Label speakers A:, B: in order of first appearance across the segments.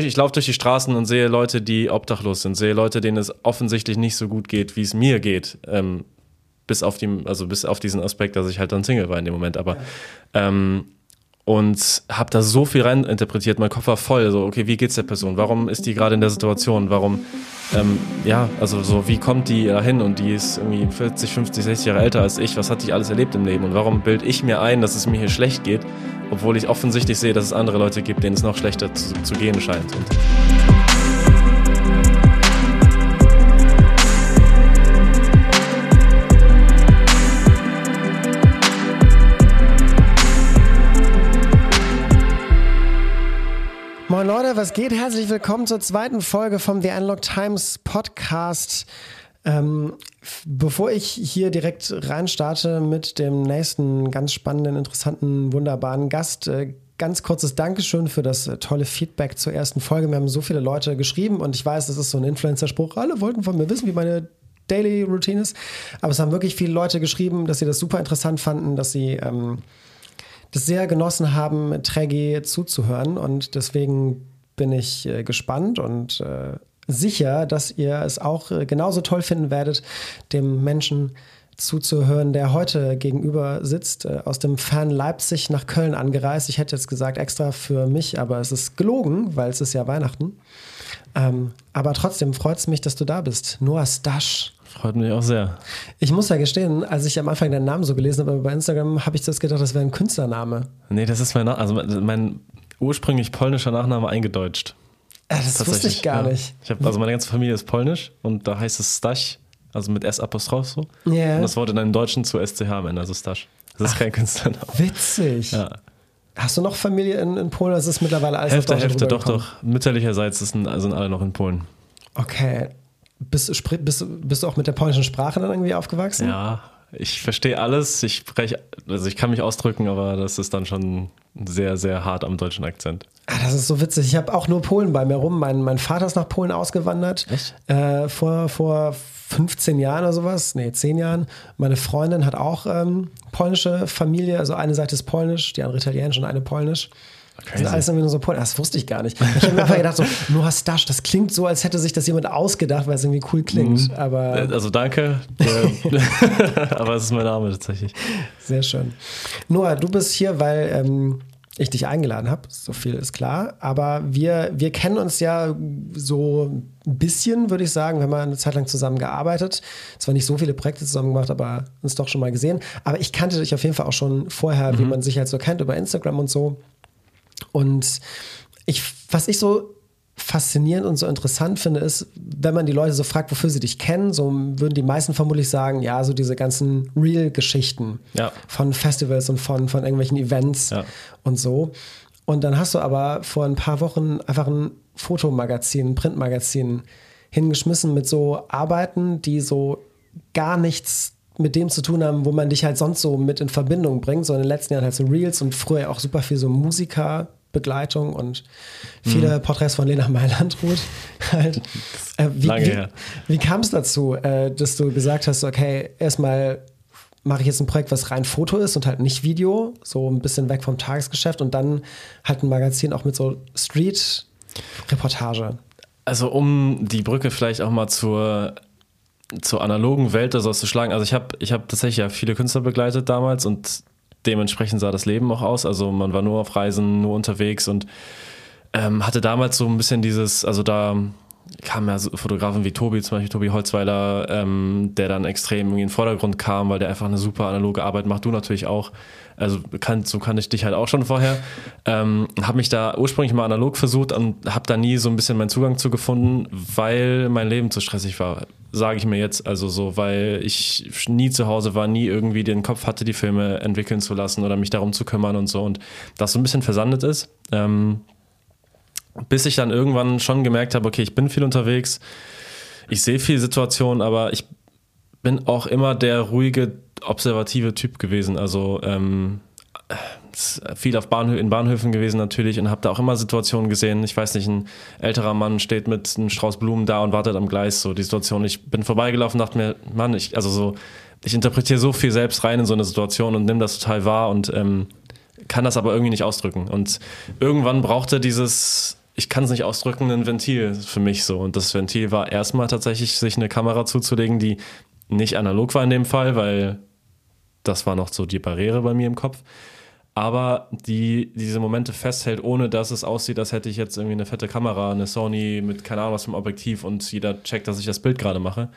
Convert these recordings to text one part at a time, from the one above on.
A: Ich laufe durch die Straßen und sehe Leute, die obdachlos sind, sehe Leute, denen es offensichtlich nicht so gut geht, wie es mir geht. Ähm, bis auf die, also bis auf diesen Aspekt, dass ich halt dann Single war in dem Moment. Aber ähm, und habe da so viel rein interpretiert. Mein Kopf war voll. So, okay, wie geht's der Person? Warum ist die gerade in der Situation? Warum, ähm, ja, also so, wie kommt die da hin? Und die ist irgendwie 40, 50, 60 Jahre älter als ich. Was hat die alles erlebt im Leben? Und warum bilde ich mir ein, dass es mir hier schlecht geht, obwohl ich offensichtlich sehe, dass es andere Leute gibt, denen es noch schlechter zu, zu gehen scheint? Und
B: Leute, was geht? Herzlich willkommen zur zweiten Folge vom The Unlock Times Podcast. Ähm, bevor ich hier direkt reinstarte mit dem nächsten ganz spannenden, interessanten, wunderbaren Gast, äh, ganz kurzes Dankeschön für das äh, tolle Feedback zur ersten Folge. Wir haben so viele Leute geschrieben und ich weiß, das ist so ein Influencer-Spruch. Alle wollten von mir wissen, wie meine Daily Routine ist. Aber es haben wirklich viele Leute geschrieben, dass sie das super interessant fanden, dass sie ähm, das sehr genossen haben, Trägi zuzuhören. Und deswegen bin ich äh, gespannt und äh, sicher, dass ihr es auch äh, genauso toll finden werdet, dem Menschen zuzuhören, der heute gegenüber sitzt, aus dem Fern Leipzig nach Köln angereist. Ich hätte jetzt gesagt extra für mich, aber es ist gelogen, weil es ist ja Weihnachten. Ähm, aber trotzdem freut es mich, dass du da bist. Noah Stasch.
A: Freut mich auch sehr.
B: Ich muss ja gestehen, als ich am Anfang deinen Namen so gelesen habe bei Instagram, habe ich das gedacht, das wäre ein Künstlername.
A: Nee, das ist mein, Na also mein ursprünglich polnischer Nachname eingedeutscht.
B: Ah, das wusste ich gar
A: ja.
B: nicht.
A: Ich hab, also meine ganze Familie ist polnisch und da heißt es Stach, also mit S-Apostroph so.
B: Ja.
A: Und das Wort in einem Deutschen zu SCH am Ende, also Stach. Das ist kein Künstlername.
B: Witzig.
A: Ja.
B: Hast du noch Familie in, in Polen? Das ist mittlerweile alles
A: Hälfte, Hälfte, doch, doch. Mütterlicherseits sind, sind alle noch in Polen.
B: Okay. Bist, bist, bist du auch mit der polnischen Sprache dann irgendwie aufgewachsen?
A: Ja, ich verstehe alles. Ich spreche, also ich kann mich ausdrücken, aber das ist dann schon sehr, sehr hart am deutschen Akzent.
B: Ah, das ist so witzig. Ich habe auch nur Polen bei mir rum. Mein, mein Vater ist nach Polen ausgewandert. Äh, vor, vor 15 Jahren oder sowas. Nee, 10 Jahren. Meine Freundin hat auch ähm, polnische Familie. Also eine Seite ist polnisch, die andere italienisch und eine polnisch. Das sind alles irgendwie nur so Polen. Das wusste ich gar nicht. Ich habe mir einfach gedacht, so, Noah Stasch, das klingt so, als hätte sich das jemand ausgedacht, weil es irgendwie cool klingt. Aber
A: Äh, Also danke, aber es ist mein Name tatsächlich.
B: Sehr schön. Noah, du bist hier, weil ähm, ich dich eingeladen habe. So viel ist klar. Aber wir, wir kennen uns ja so ein bisschen, würde ich sagen. Wir haben mal eine Zeit lang zusammen gearbeitet. Zwar nicht so viele Projekte zusammen gemacht, aber uns doch schon mal gesehen. Aber ich kannte dich auf jeden Fall auch schon vorher, wie man sich halt so kennt, über Instagram und so. Und ich, was ich so faszinierend und so interessant finde, ist, wenn man die Leute so fragt, wofür sie dich kennen, so würden die meisten vermutlich sagen, ja, so diese ganzen Real-Geschichten
A: Ja.
B: von Festivals und von, von irgendwelchen Events
A: Ja.
B: und so. Und dann hast du aber vor ein paar Wochen einfach ein Fotomagazin, ein Printmagazin hingeschmissen mit so Arbeiten, die so gar nichts mit dem zu tun haben, wo man dich halt sonst so mit in Verbindung bringt. So in den letzten Jahren halt so Reels und früher auch super viel so Musikerbegleitung und viele
A: Mhm.
B: Porträts von Lena Meilandruth. halt. Äh, wie
A: Lange
B: wie,
A: her.
B: wie kam es dazu, äh, dass du gesagt hast, okay, erstmal mache ich jetzt ein Projekt, was rein Foto ist und halt nicht Video, so ein bisschen weg vom Tagesgeschäft und dann halt ein Magazin auch mit so Street-Reportage.
A: Also um die Brücke vielleicht auch mal zur, zur analogen Welt oder so zu schlagen. Also ich habe ich hab tatsächlich ja viele Künstler begleitet damals und dementsprechend sah das Leben auch aus. Also man war nur auf Reisen, nur unterwegs und ähm, hatte damals so ein bisschen dieses, also da kamen ja so Fotografen wie Tobi, zum Beispiel Tobi Holzweiler, ähm, der dann extrem in den Vordergrund kam, weil der einfach eine super analoge Arbeit macht. Du natürlich auch. Also kann, so kannte ich dich halt auch schon vorher. Ähm, habe mich da ursprünglich mal analog versucht und habe da nie so ein bisschen meinen Zugang zu gefunden, weil mein Leben zu stressig war. Sage ich mir jetzt also so, weil ich nie zu Hause war, nie irgendwie den Kopf hatte, die Filme entwickeln zu lassen oder mich darum zu kümmern und so und das so ein bisschen versandet ist. Ähm, bis ich dann irgendwann schon gemerkt habe, okay, ich bin viel unterwegs, ich sehe viele Situationen, aber ich bin auch immer der ruhige, observative Typ gewesen. Also ähm, viel auf Bahnhö in Bahnhöfen gewesen natürlich und habe da auch immer Situationen gesehen. Ich weiß nicht, ein älterer Mann steht mit einem Strauß Blumen da und wartet am Gleis. So die Situation. Ich bin vorbeigelaufen, dachte mir, Mann, ich also so, ich interpretiere so viel selbst rein in so eine Situation und nehme das total wahr und ähm, kann das aber irgendwie nicht ausdrücken. Und irgendwann brauchte dieses ich kann es nicht ausdrücken, ein Ventil für mich so. Und das Ventil war erstmal tatsächlich, sich eine Kamera zuzulegen, die nicht analog war in dem Fall, weil das war noch so die Barriere bei mir im Kopf. Aber die diese Momente festhält, ohne dass es aussieht, als hätte ich jetzt irgendwie eine fette Kamera, eine Sony mit keine Ahnung was vom Objektiv und jeder checkt, dass ich das Bild gerade mache.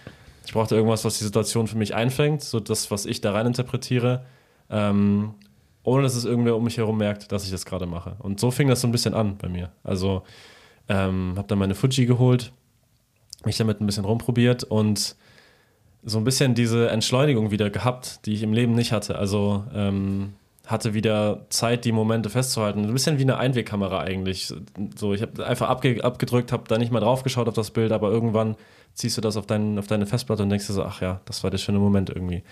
A: Ich brauchte irgendwas, was die Situation für mich einfängt, so das, was ich da rein interpretiere, ähm, ohne dass es irgendwer um mich herum merkt, dass ich das gerade mache. Und so fing das so ein bisschen an bei mir. Also ähm, habe dann meine Fuji geholt, mich damit ein bisschen rumprobiert und so ein bisschen diese Entschleunigung wieder gehabt, die ich im Leben nicht hatte. Also ähm, hatte wieder Zeit, die Momente festzuhalten. Ein bisschen wie eine Einwegkamera eigentlich. So, ich habe einfach abge abgedrückt, habe da nicht mal drauf geschaut auf das Bild, aber irgendwann ziehst du das auf, dein, auf deine Festplatte und denkst dir so, ach ja, das war der schöne Moment irgendwie.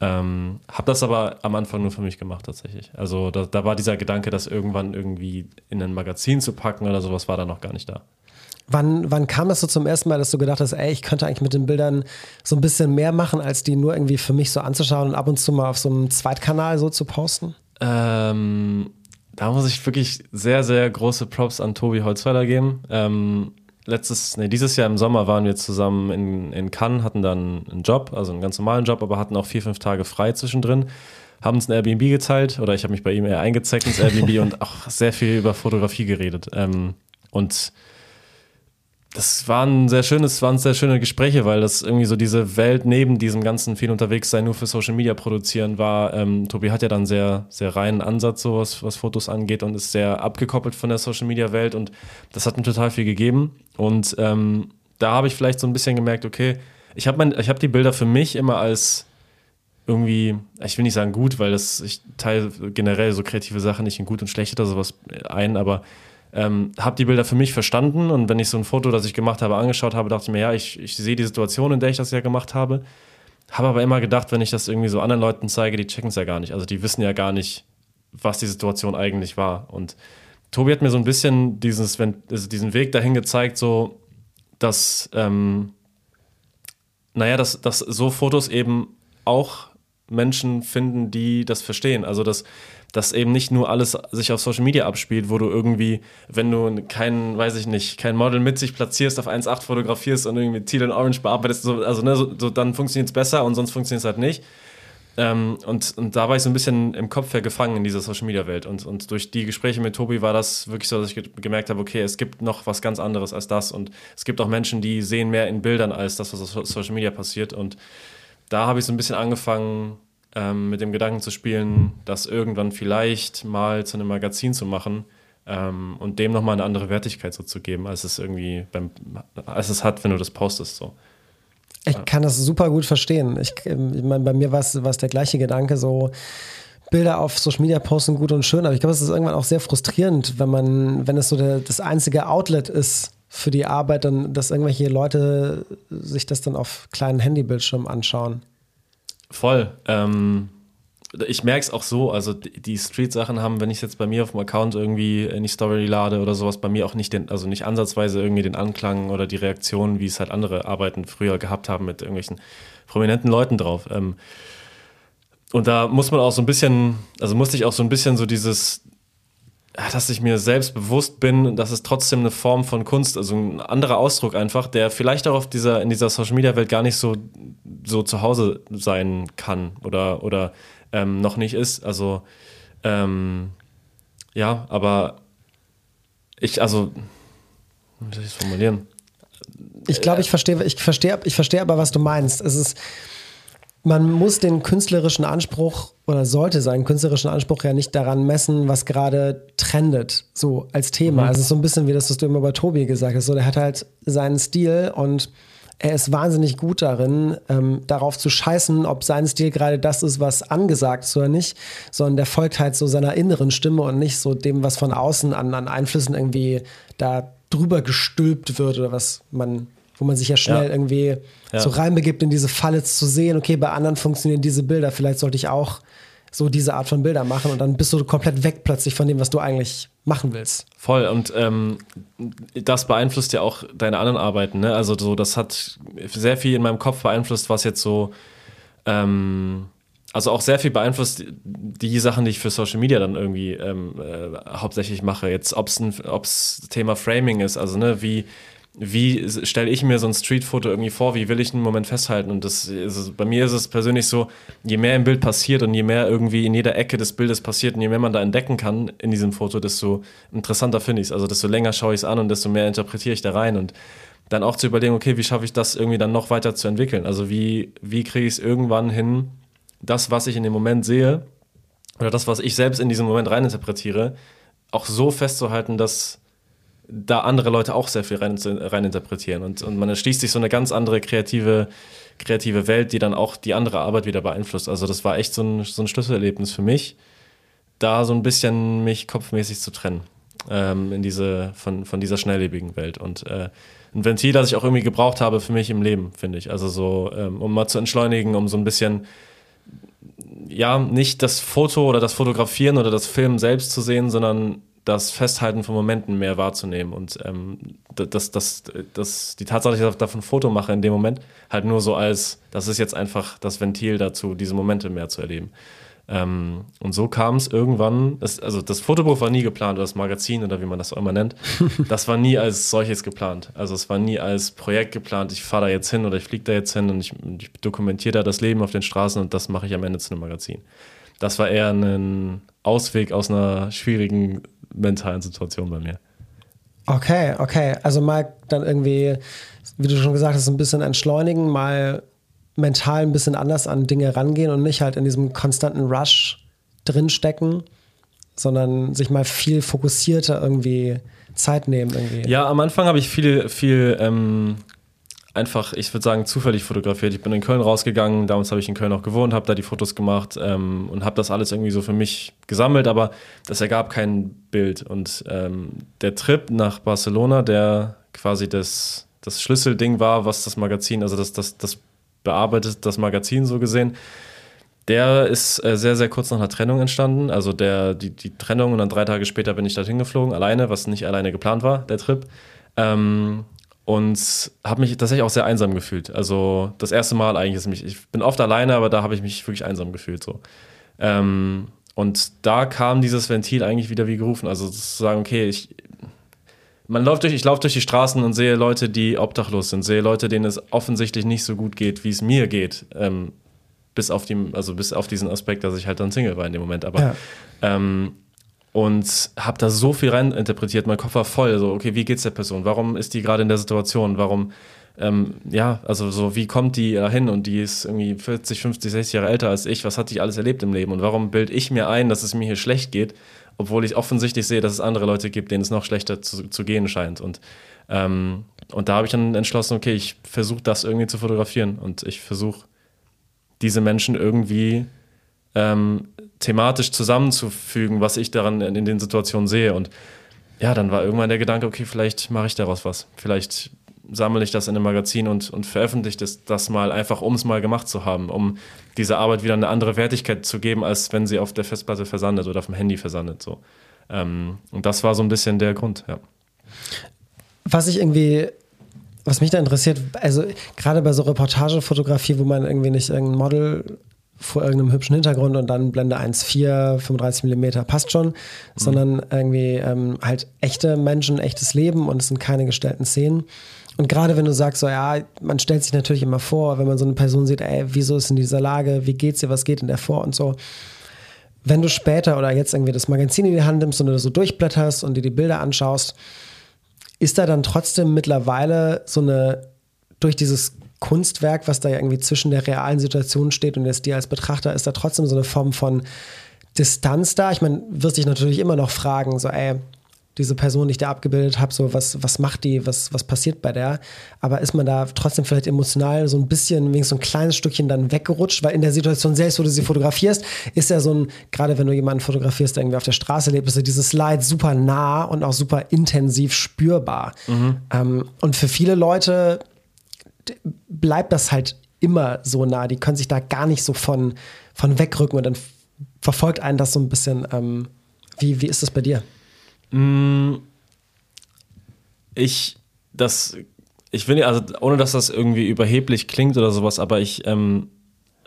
A: Ähm, habe das aber am Anfang nur für mich gemacht tatsächlich. Also da, da war dieser Gedanke, das irgendwann irgendwie in ein Magazin zu packen oder sowas, war da noch gar nicht da.
B: Wann, wann kam es so zum ersten Mal, dass du gedacht hast, ey, ich könnte eigentlich mit den Bildern so ein bisschen mehr machen, als die nur irgendwie für mich so anzuschauen und ab und zu mal auf so einem Zweitkanal so zu posten?
A: Ähm, da muss ich wirklich sehr, sehr große Props an Tobi Holzweiler geben. Ähm, letztes, nee, dieses Jahr im Sommer waren wir zusammen in, in Cannes, hatten dann einen Job, also einen ganz normalen Job, aber hatten auch vier, fünf Tage frei zwischendrin haben uns ein Airbnb geteilt oder ich habe mich bei ihm eher eingezeckt ins Airbnb und auch sehr viel über Fotografie geredet. Ähm, und das waren sehr schönes, waren sehr schöne Gespräche, weil das irgendwie so diese Welt neben diesem ganzen viel unterwegs sein, nur für Social Media produzieren war. Ähm, Tobi hat ja dann sehr, sehr reinen Ansatz, so was, was Fotos angeht und ist sehr abgekoppelt von der Social Media Welt und das hat mir total viel gegeben. Und ähm, da habe ich vielleicht so ein bisschen gemerkt, okay, ich habe hab die Bilder für mich immer als irgendwie, ich will nicht sagen gut, weil das, ich teile generell so kreative Sachen nicht in gut und schlecht oder sowas ein, aber ähm, habe die Bilder für mich verstanden und wenn ich so ein Foto, das ich gemacht habe, angeschaut habe, dachte ich mir, ja, ich, ich sehe die Situation, in der ich das ja gemacht habe. Habe aber immer gedacht, wenn ich das irgendwie so anderen Leuten zeige, die checken es ja gar nicht. Also die wissen ja gar nicht, was die Situation eigentlich war. Und Tobi hat mir so ein bisschen dieses, wenn, also diesen Weg dahin gezeigt, so dass, ähm, naja, dass, dass so Fotos eben auch Menschen finden, die das verstehen. Also dass dass eben nicht nur alles sich auf Social Media abspielt, wo du irgendwie, wenn du kein, weiß ich nicht, kein Model mit sich platzierst, auf 1.8 fotografierst und irgendwie Teal und Orange bearbeitest, so, also ne, so, so dann funktioniert es besser und sonst funktioniert es halt nicht. Ähm, und, und da war ich so ein bisschen im Kopf her gefangen in dieser Social Media Welt. Und, und durch die Gespräche mit Tobi war das wirklich so, dass ich ge gemerkt habe, okay, es gibt noch was ganz anderes als das. Und es gibt auch Menschen, die sehen mehr in Bildern als das, was auf Social Media passiert. Und da habe ich so ein bisschen angefangen, ähm, mit dem Gedanken zu spielen, das irgendwann vielleicht mal zu einem Magazin zu machen ähm, und dem nochmal eine andere Wertigkeit so zu geben, als es irgendwie beim, als es hat, wenn du das postest. So.
B: Ich kann das super gut verstehen. Ich, ich meine, bei mir war es der gleiche Gedanke, so Bilder auf Social Media posten, gut und schön, aber ich glaube, es ist irgendwann auch sehr frustrierend, wenn man, wenn es so der, das einzige Outlet ist für die Arbeit, dann, dass irgendwelche Leute sich das dann auf kleinen Handybildschirmen anschauen.
A: Voll. Ähm, ich merke es auch so, also die Street-Sachen haben, wenn ich es jetzt bei mir auf dem Account irgendwie in die Story lade oder sowas, bei mir auch nicht den, also nicht ansatzweise irgendwie den Anklang oder die Reaktion, wie es halt andere Arbeiten früher gehabt haben mit irgendwelchen prominenten Leuten drauf. Ähm, und da muss man auch so ein bisschen, also musste ich auch so ein bisschen so dieses, dass ich mir selbst bewusst bin, dass es trotzdem eine Form von Kunst, also ein anderer Ausdruck einfach, der vielleicht auch auf dieser, in dieser Social Media Welt gar nicht so, so zu Hause sein kann oder, oder ähm, noch nicht ist. Also, ähm, ja, aber ich, also, wie soll ich es formulieren?
B: Ich glaube, ich verstehe, ich verstehe, ich verstehe aber, was du meinst. Es ist, man muss den künstlerischen Anspruch oder sollte seinen künstlerischen Anspruch ja nicht daran messen, was gerade trendet, so als Thema. Mhm. Also so ein bisschen wie das, was du immer bei Tobi gesagt hast. So, der hat halt seinen Stil und er ist wahnsinnig gut darin, ähm, darauf zu scheißen, ob sein Stil gerade das ist, was angesagt ist oder nicht, sondern der folgt halt so seiner inneren Stimme und nicht so dem, was von außen an, an Einflüssen irgendwie da drüber gestülpt wird oder was man wo man sich ja schnell ja. irgendwie ja. so reinbegibt in diese Falle zu sehen, okay, bei anderen funktionieren diese Bilder, vielleicht sollte ich auch so diese Art von Bilder machen und dann bist du komplett weg plötzlich von dem, was du eigentlich machen willst.
A: Voll und ähm, das beeinflusst ja auch deine anderen Arbeiten, ne? Also so, das hat sehr viel in meinem Kopf beeinflusst, was jetzt so ähm, also auch sehr viel beeinflusst die Sachen, die ich für Social Media dann irgendwie ähm, äh, hauptsächlich mache. Jetzt, ob es Thema Framing ist, also ne, wie, wie stelle ich mir so ein Streetfoto irgendwie vor, wie will ich einen Moment festhalten? Und das ist, bei mir ist es persönlich so, je mehr im Bild passiert und je mehr irgendwie in jeder Ecke des Bildes passiert und je mehr man da entdecken kann in diesem Foto, desto interessanter finde ich es. Also desto länger schaue ich es an und desto mehr interpretiere ich da rein. Und dann auch zu überlegen, okay, wie schaffe ich das irgendwie dann noch weiter zu entwickeln? Also wie, wie kriege ich es irgendwann hin, das, was ich in dem Moment sehe, oder das, was ich selbst in diesen Moment reininterpretiere, auch so festzuhalten, dass da andere Leute auch sehr viel rein, rein interpretieren. Und, und man erschließt sich so eine ganz andere kreative, kreative Welt, die dann auch die andere Arbeit wieder beeinflusst. Also das war echt so ein, so ein Schlüsselerlebnis für mich, da so ein bisschen mich kopfmäßig zu trennen ähm, in diese, von, von dieser schnelllebigen Welt. Und äh, ein Ventil, das ich auch irgendwie gebraucht habe für mich im Leben, finde ich. Also so, ähm, um mal zu entschleunigen, um so ein bisschen ja, nicht das Foto oder das Fotografieren oder das Filmen selbst zu sehen, sondern das Festhalten von Momenten mehr wahrzunehmen und ähm, das, das, das, die Tatsache, dass ich davon ein Foto mache in dem Moment, halt nur so als, das ist jetzt einfach das Ventil dazu, diese Momente mehr zu erleben. Ähm, und so kam es irgendwann, das, also das Fotobuch war nie geplant, oder das Magazin oder wie man das auch immer nennt, das war nie als solches geplant. Also es war nie als Projekt geplant, ich fahre da jetzt hin oder ich fliege da jetzt hin und ich, ich dokumentiere da das Leben auf den Straßen und das mache ich am Ende zu einem Magazin. Das war eher ein Ausweg aus einer schwierigen mentalen Situation bei mir.
B: Okay, okay. Also mal dann irgendwie, wie du schon gesagt hast, ein bisschen entschleunigen, mal mental ein bisschen anders an Dinge rangehen und nicht halt in diesem konstanten Rush drinstecken, sondern sich mal viel fokussierter irgendwie Zeit nehmen. Irgendwie.
A: Ja, am Anfang habe ich viel, viel ähm, einfach, ich würde sagen, zufällig fotografiert. Ich bin in Köln rausgegangen, damals habe ich in Köln auch gewohnt, habe da die Fotos gemacht ähm, und habe das alles irgendwie so für mich gesammelt, aber das ergab kein Bild. Und ähm, der Trip nach Barcelona, der quasi das, das Schlüsselding war, was das Magazin, also das, das, das bearbeitet, das Magazin so gesehen. Der ist äh, sehr, sehr kurz nach einer Trennung entstanden. Also der, die, die Trennung und dann drei Tage später bin ich dorthin geflogen, alleine, was nicht alleine geplant war, der Trip. Ähm, und habe mich tatsächlich auch sehr einsam gefühlt. Also das erste Mal eigentlich ist mich, ich bin oft alleine, aber da habe ich mich wirklich einsam gefühlt. So. Ähm, und da kam dieses Ventil eigentlich wieder wie gerufen. Also zu sagen, okay, ich, man läuft durch, ich laufe durch die Straßen und sehe Leute, die obdachlos sind, sehe Leute, denen es offensichtlich nicht so gut geht, wie es mir geht. Ähm, bis auf die, also bis auf diesen Aspekt, dass ich halt dann Single war in dem Moment. Aber ja. ähm, und habe da so viel rein interpretiert, mein Kopf war voll. So, okay, wie geht's der Person? Warum ist die gerade in der Situation? Warum, ähm, ja, also so, wie kommt die da hin? Und die ist irgendwie 40, 50, 60 Jahre älter als ich. Was hat die alles erlebt im Leben? Und warum bilde ich mir ein, dass es mir hier schlecht geht? obwohl ich offensichtlich sehe, dass es andere Leute gibt, denen es noch schlechter zu, zu gehen scheint. Und, ähm, und da habe ich dann entschlossen, okay, ich versuche das irgendwie zu fotografieren und ich versuche diese Menschen irgendwie ähm, thematisch zusammenzufügen, was ich daran in, den Situationen sehe. Und ja, dann war irgendwann der Gedanke, okay, vielleicht mache ich daraus was. Vielleicht sammle ich das in einem Magazin und, und veröffentliche das, das mal einfach, um es mal gemacht zu haben, um dieser Arbeit wieder eine andere Wertigkeit zu geben, als wenn sie auf der Festplatte versandet oder auf dem Handy versandet. So. Ähm, und das war so ein bisschen der Grund, ja.
B: Was ich irgendwie, was mich da interessiert, also gerade bei so Reportagefotografie, wo man irgendwie nicht irgendein Model vor irgendeinem hübschen Hintergrund und dann Blende 1,4, 35 mm passt schon, mhm. sondern irgendwie ähm, halt echte Menschen, echtes Leben und es sind keine gestellten Szenen. Und gerade wenn du sagst, so ja, man stellt sich natürlich immer vor, wenn man so eine Person sieht, ey, wieso ist in dieser Lage, wie geht's dir, was geht in der vor und so. Wenn du später oder jetzt irgendwie das Magazin in die Hand nimmst und du so durchblätterst und dir die Bilder anschaust, ist da dann trotzdem mittlerweile so eine, durch dieses Kunstwerk, was da ja irgendwie zwischen der realen Situation steht und jetzt dir als Betrachter, ist da trotzdem so eine Form von Distanz da? Ich meine, wirst dich natürlich immer noch fragen, so, ey, diese Person, die ich da abgebildet habe, so was, was macht die, was, was passiert bei der. Aber ist man da trotzdem vielleicht emotional so ein bisschen, wenigstens so ein kleines Stückchen dann weggerutscht, weil in der Situation selbst, wo du sie fotografierst, ist ja so ein, gerade wenn du jemanden fotografierst, der irgendwie auf der Straße lebt, ist ja dieses Leid super nah und auch super intensiv spürbar. Mhm. Ähm, und für viele Leute bleibt das halt immer so nah. Die können sich da gar nicht so von, von wegrücken und dann verfolgt einen das so ein bisschen. Ähm, wie, wie ist das bei dir?
A: Mm, ich, das, ich will, also ohne dass das irgendwie überheblich klingt oder sowas, aber ich, ähm,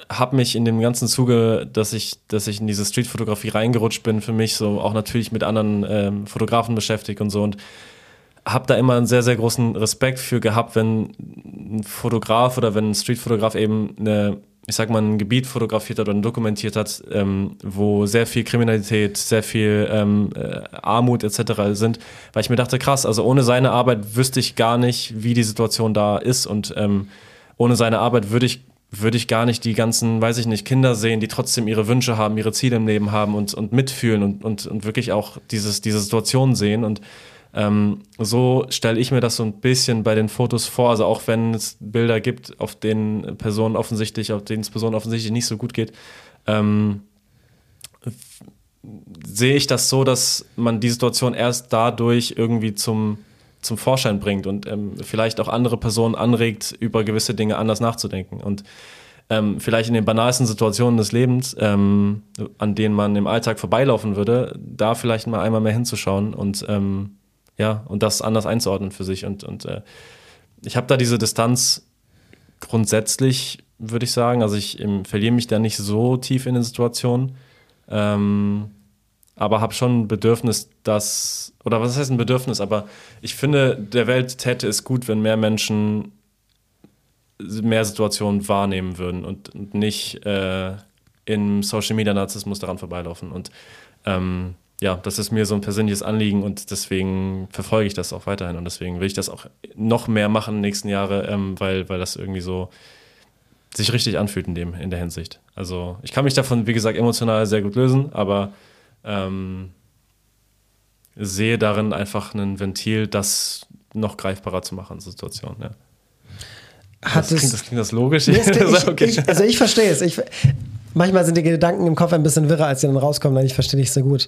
A: habe mich in dem ganzen Zuge, dass ich, dass ich in diese Streetfotografie reingerutscht bin, für mich so auch natürlich mit anderen ähm, Fotografen beschäftigt und so und habe da immer einen sehr, sehr großen Respekt für gehabt, wenn ein Fotograf oder wenn ein Streetfotograf eben eine, ich sag mal, ein Gebiet fotografiert hat oder dokumentiert hat, ähm, wo sehr viel Kriminalität, sehr viel ähm, äh, Armut etc. sind, weil ich mir dachte, krass, also ohne seine Arbeit wüsste ich gar nicht, wie die Situation da ist und ähm, ohne seine Arbeit würde ich würde ich gar nicht die ganzen, weiß ich nicht, Kinder sehen, die trotzdem ihre Wünsche haben, ihre Ziele im Leben haben und, und mitfühlen und, und, und wirklich auch dieses, diese Situation sehen. Und ähm, so stelle ich mir das so ein bisschen bei den Fotos vor. Also auch wenn es Bilder gibt, auf denen Personen offensichtlich, auf denen es Personen offensichtlich nicht so gut geht, ähm, sehe ich das so, dass man die Situation erst dadurch irgendwie zum zum Vorschein bringt und ähm, vielleicht auch andere Personen anregt, über gewisse Dinge anders nachzudenken. Und ähm, vielleicht in den banalsten Situationen des Lebens, ähm, an denen man im Alltag vorbeilaufen würde, da vielleicht mal einmal mehr hinzuschauen und ähm, ja, und das anders einzuordnen für sich. Und, und äh, ich habe da diese Distanz grundsätzlich, würde ich sagen. Also ich verliere mich da nicht so tief in den Situationen. Ähm, aber habe schon ein Bedürfnis, dass, oder was heißt ein Bedürfnis, aber ich finde, der Welt täte es gut, wenn mehr Menschen mehr Situationen wahrnehmen würden und nicht äh, im Social Media Narzissmus daran vorbeilaufen. Und ähm, ja, das ist mir so ein persönliches Anliegen und deswegen verfolge ich das auch weiterhin und deswegen will ich das auch noch mehr machen in den nächsten Jahren, ähm, weil, weil das irgendwie so sich richtig anfühlt in, dem, in der Hinsicht. Also ich kann mich davon, wie gesagt, emotional sehr gut lösen, aber ähm, sehe darin einfach ein Ventil, das noch greifbarer zu machen, Situation. Ja.
B: Hat
A: das, klingt, das klingt das logisch?
B: Nee, klingt, ich, okay. ich, also ich verstehe es. Ich, manchmal sind die Gedanken im Kopf ein bisschen wirrer, als sie dann rauskommen, ich verstehe nicht so gut.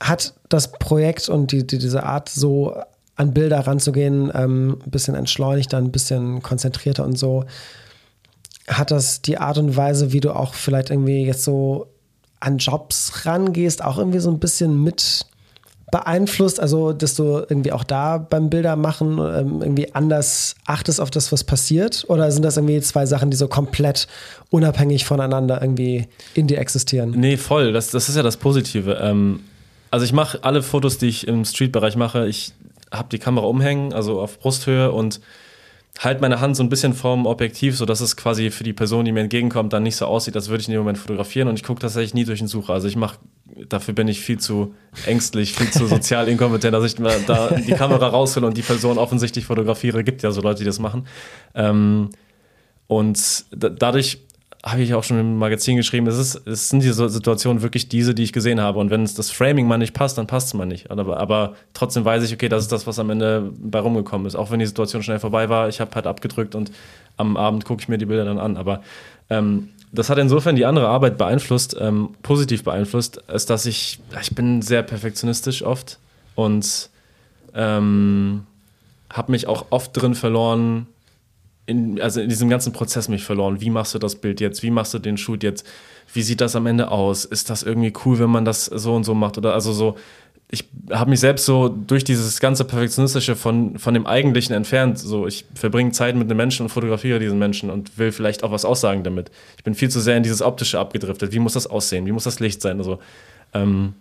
B: Hat das Projekt und die, die, diese Art, so an Bilder ranzugehen, ähm, ein bisschen entschleunigter, ein bisschen konzentrierter und so, hat das die Art und Weise, wie du auch vielleicht irgendwie jetzt so an Jobs rangehst, auch irgendwie so ein bisschen mit beeinflusst, also dass du irgendwie auch da beim Bildermachen ähm, irgendwie anders achtest auf das, was passiert? Oder sind das irgendwie zwei Sachen, die so komplett unabhängig voneinander irgendwie in dir existieren?
A: Nee, voll. Das, das ist ja das Positive. Ähm, also ich mache alle Fotos, die ich im Street-Bereich mache, ich habe die Kamera umhängen, also auf Brusthöhe und halt meine Hand so ein bisschen vorm Objektiv, sodass es quasi für die Person, die mir entgegenkommt, dann nicht so aussieht, als würde ich in dem Moment fotografieren. Und ich gucke tatsächlich nie durch den Sucher. Also ich mache, dafür bin ich viel zu ängstlich, viel zu sozial inkompetent, dass ich da die Kamera raushole und die Person offensichtlich fotografiere. Gibt ja so Leute, die das machen. Ähm, und dadurch habe ich auch schon im Magazin geschrieben, es, ist, es sind diese Situationen wirklich diese, die ich gesehen habe. Und wenn es das Framing mal nicht passt, dann passt es mal nicht. Aber, aber trotzdem weiß ich, okay, das ist das, was am Ende bei rumgekommen ist. Auch wenn die Situation schnell vorbei war, ich habe halt abgedrückt und am Abend gucke ich mir die Bilder dann an. Aber ähm, das hat insofern die andere Arbeit beeinflusst, ähm, positiv beeinflusst, ist, dass ich, ich bin sehr perfektionistisch oft und ähm, habe mich auch oft drin verloren, in, also in diesem ganzen Prozess mich verloren. Wie machst du das Bild jetzt? Wie machst du den Shoot jetzt? Wie sieht das am Ende aus? Ist das irgendwie cool, wenn man das so und so macht? Oder also so, ich habe mich selbst so durch dieses ganze Perfektionistische von, von dem Eigentlichen entfernt. So, ich verbringe Zeit mit einem Menschen und fotografiere diesen Menschen und will vielleicht auch was aussagen damit. Ich bin viel zu sehr in dieses Optische abgedriftet. Wie muss das aussehen? Wie muss das Licht sein? Also, ähm,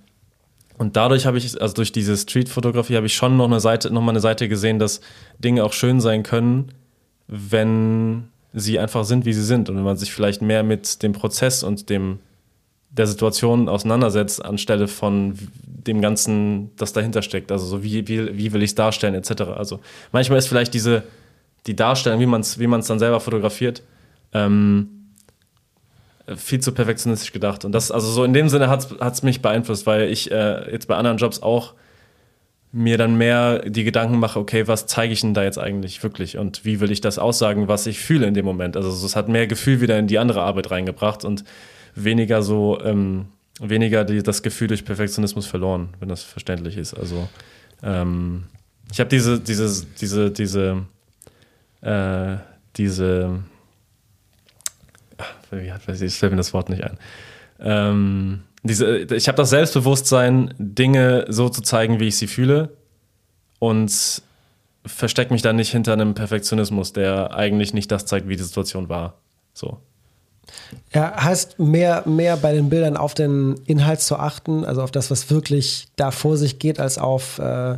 A: und dadurch habe ich, also durch diese Street-Fotografie habe ich schon noch eine Seite, noch mal eine Seite gesehen, dass Dinge auch schön sein können, wenn sie einfach sind, wie sie sind und wenn man sich vielleicht mehr mit dem Prozess und dem der Situation auseinandersetzt, anstelle von dem Ganzen, das dahinter steckt. Also so wie, wie, wie will ich es darstellen, etc. Also manchmal ist vielleicht diese, die Darstellung, wie man es wie dann selber fotografiert, ähm, viel zu perfektionistisch gedacht. Und das, also so in dem Sinne hat es mich beeinflusst, weil ich äh, jetzt bei anderen Jobs auch mir dann mehr die Gedanken mache, okay, was zeige ich denn da jetzt eigentlich wirklich und wie will ich das aussagen, was ich fühle in dem Moment. Also es hat mehr Gefühl wieder in die andere Arbeit reingebracht und weniger so, ähm, weniger die, das Gefühl durch Perfektionismus verloren, wenn das verständlich ist. Also ähm, ich habe diese, diese, diese, diese, äh, diese, ach, wie hat, ich fällt mir das Wort nicht ein. Ähm, diese, ich habe das Selbstbewusstsein, Dinge so zu zeigen, wie ich sie fühle und verstecke mich dann nicht hinter einem Perfektionismus, der eigentlich nicht das zeigt, wie die Situation war. So.
B: Ja, heißt mehr, mehr bei den Bildern auf den Inhalt zu achten, also auf das, was wirklich da vor sich geht, als auf, äh,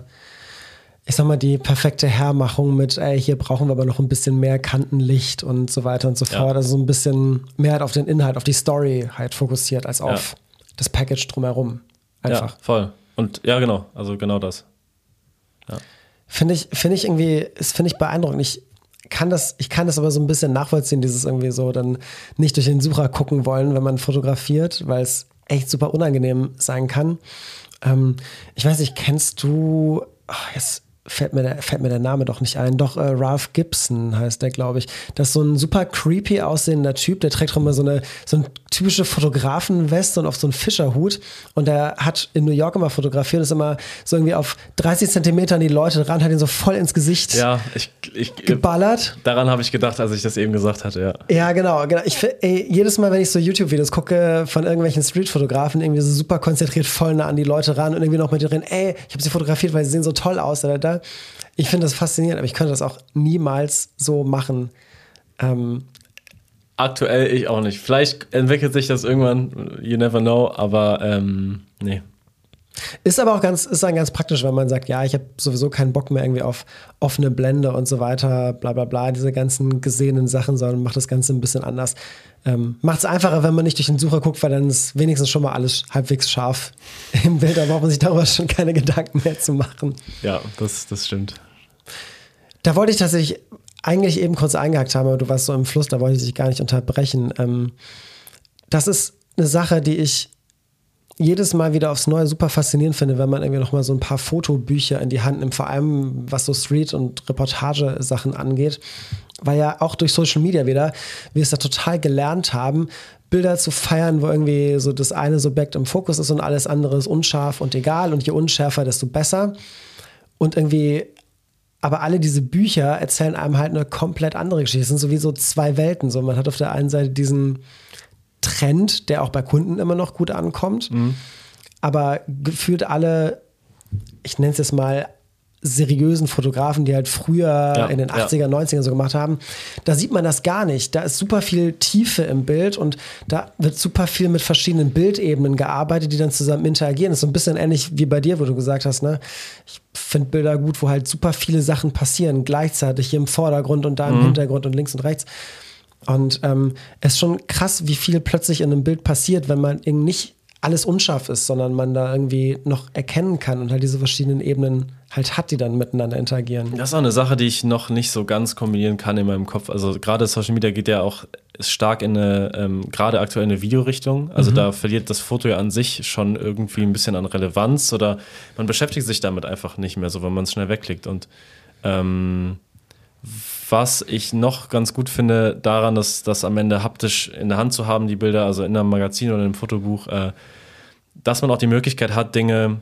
B: ich sag mal, die perfekte Hermachung mit, ey, hier brauchen wir aber noch ein bisschen mehr Kantenlicht und so weiter und so fort. Ja. Also so ein bisschen mehr halt auf den Inhalt, auf die Story halt fokussiert, als auf ja. Das Package drumherum. Einfach.
A: Ja, voll. Und ja, genau, also genau das.
B: Ja. Finde ich, finde ich irgendwie, ist, finde ich beeindruckend. Ich, kann das, ich kann das aber so ein bisschen nachvollziehen, dieses irgendwie so dann nicht durch den Sucher gucken wollen, wenn man fotografiert, weil es echt super unangenehm sein kann. Ähm, ich weiß nicht, kennst du, ach, jetzt fällt mir, der, fällt mir der Name doch nicht ein. Doch, äh, Ralph Gibson heißt der, glaube ich. Das ist so ein super creepy aussehender Typ, der trägt auch immer so eine, so eine typische Fotografenweste und auf so einen Fischerhut. Und der hat in New York immer fotografiert, ist immer so irgendwie auf 30 Zentimeter an die Leute ran, hat ihn so voll ins Gesicht
A: ja, ich, ich,
B: geballert.
A: Daran habe ich gedacht, als ich das eben gesagt hatte, ja.
B: Ja, genau. genau. Ich, ey, jedes Mal, wenn ich so YouTube-Videos gucke von irgendwelchen Street-Fotografen, irgendwie so super konzentriert voll nah an die Leute ran und irgendwie noch mit drin, ey, ich habe sie fotografiert, weil sie sehen so toll aus. Da, da. Ich finde das faszinierend, aber ich könnte das auch niemals so machen. Ähm,
A: Aktuell ich auch nicht. Vielleicht entwickelt sich das irgendwann, you never know, aber ähm, nee.
B: Ist aber auch ganz, ist dann ganz praktisch, wenn man sagt, ja, ich habe sowieso keinen Bock mehr irgendwie auf offene Blende und so weiter, bla bla bla, diese ganzen gesehenen Sachen, sondern macht das Ganze ein bisschen anders. Ähm, Macht es einfacher, wenn man nicht durch den Sucher guckt, weil dann ist wenigstens schon mal alles halbwegs scharf im Bild. Da braucht man sich darüber schon keine Gedanken mehr zu machen.
A: Ja, das, das stimmt.
B: Da wollte ich tatsächlich eigentlich eben kurz eingehakt haben, aber du warst so im Fluss, da wollte ich dich gar nicht unterbrechen. Ähm, das ist eine Sache, die ich jedes Mal wieder aufs Neue super faszinierend finde, wenn man irgendwie noch mal so ein paar Fotobücher in die Hand nimmt, vor allem was so Street- und Reportage-Sachen angeht, weil ja auch durch Social Media wieder wir es da total gelernt haben, Bilder zu feiern, wo irgendwie so das eine Subjekt im Fokus ist und alles andere ist unscharf und egal und je unschärfer, desto besser. Und irgendwie aber alle diese Bücher erzählen einem halt eine komplett andere Geschichte. Es sind sowieso zwei Welten. So, man hat auf der einen Seite diesen Trend, der auch bei Kunden immer noch gut ankommt, mhm. aber gefühlt alle, ich nenne es jetzt mal seriösen Fotografen, die halt früher ja, in den 80er, ja. 90er so gemacht haben, da sieht man das gar nicht. Da ist super viel Tiefe im Bild und da wird super viel mit verschiedenen Bildebenen gearbeitet, die dann zusammen interagieren. Das ist so ein bisschen ähnlich wie bei dir, wo du gesagt hast, ne? Ich finde Bilder gut, wo halt super viele Sachen passieren, gleichzeitig hier im Vordergrund und da im mhm. Hintergrund und links und rechts. Und ähm, es ist schon krass, wie viel plötzlich in einem Bild passiert, wenn man eben nicht alles unscharf ist, sondern man da irgendwie noch erkennen kann und halt diese verschiedenen Ebenen halt hat, die dann miteinander interagieren.
A: Das ist auch eine Sache, die ich noch nicht so ganz kombinieren kann in meinem Kopf. Also gerade Social Media geht ja auch stark in eine, ähm, gerade aktuell in eine Videorichtung. Also mhm. da verliert das Foto ja an sich schon irgendwie ein bisschen an Relevanz oder man beschäftigt sich damit einfach nicht mehr so, wenn man es schnell wegklickt. Und ähm, was ich noch ganz gut finde daran, dass das am Ende haptisch in der Hand zu haben, die Bilder, also in einem Magazin oder im Fotobuch, äh, dass man auch die Möglichkeit hat, Dinge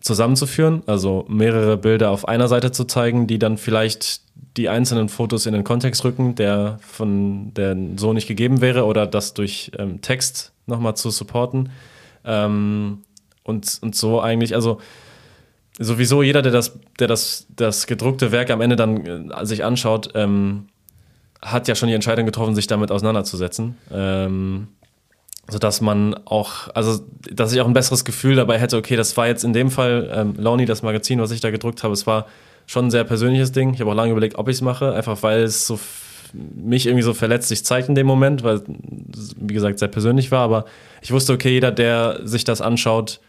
A: zusammenzuführen, also mehrere Bilder auf einer Seite zu zeigen, die dann vielleicht die einzelnen Fotos in den Kontext rücken, der von der so nicht gegeben wäre, oder das durch ähm, Text nochmal zu supporten. Ähm, und, und so eigentlich, also sowieso jeder, der das, der das, das gedruckte Werk am Ende dann äh, sich anschaut, ähm, hat ja schon die Entscheidung getroffen, sich damit auseinanderzusetzen. Ähm, sodass man auch, also dass ich auch ein besseres Gefühl dabei hätte, okay, das war jetzt in dem Fall ähm, Lonely, das Magazin, was ich da gedruckt habe, es war schon ein sehr persönliches Ding. Ich habe auch lange überlegt, ob ich es mache, einfach weil es so mich irgendwie so verletzlich zeigt in dem Moment, weil wie gesagt, sehr persönlich war, aber ich wusste, okay, jeder, der sich das anschaut,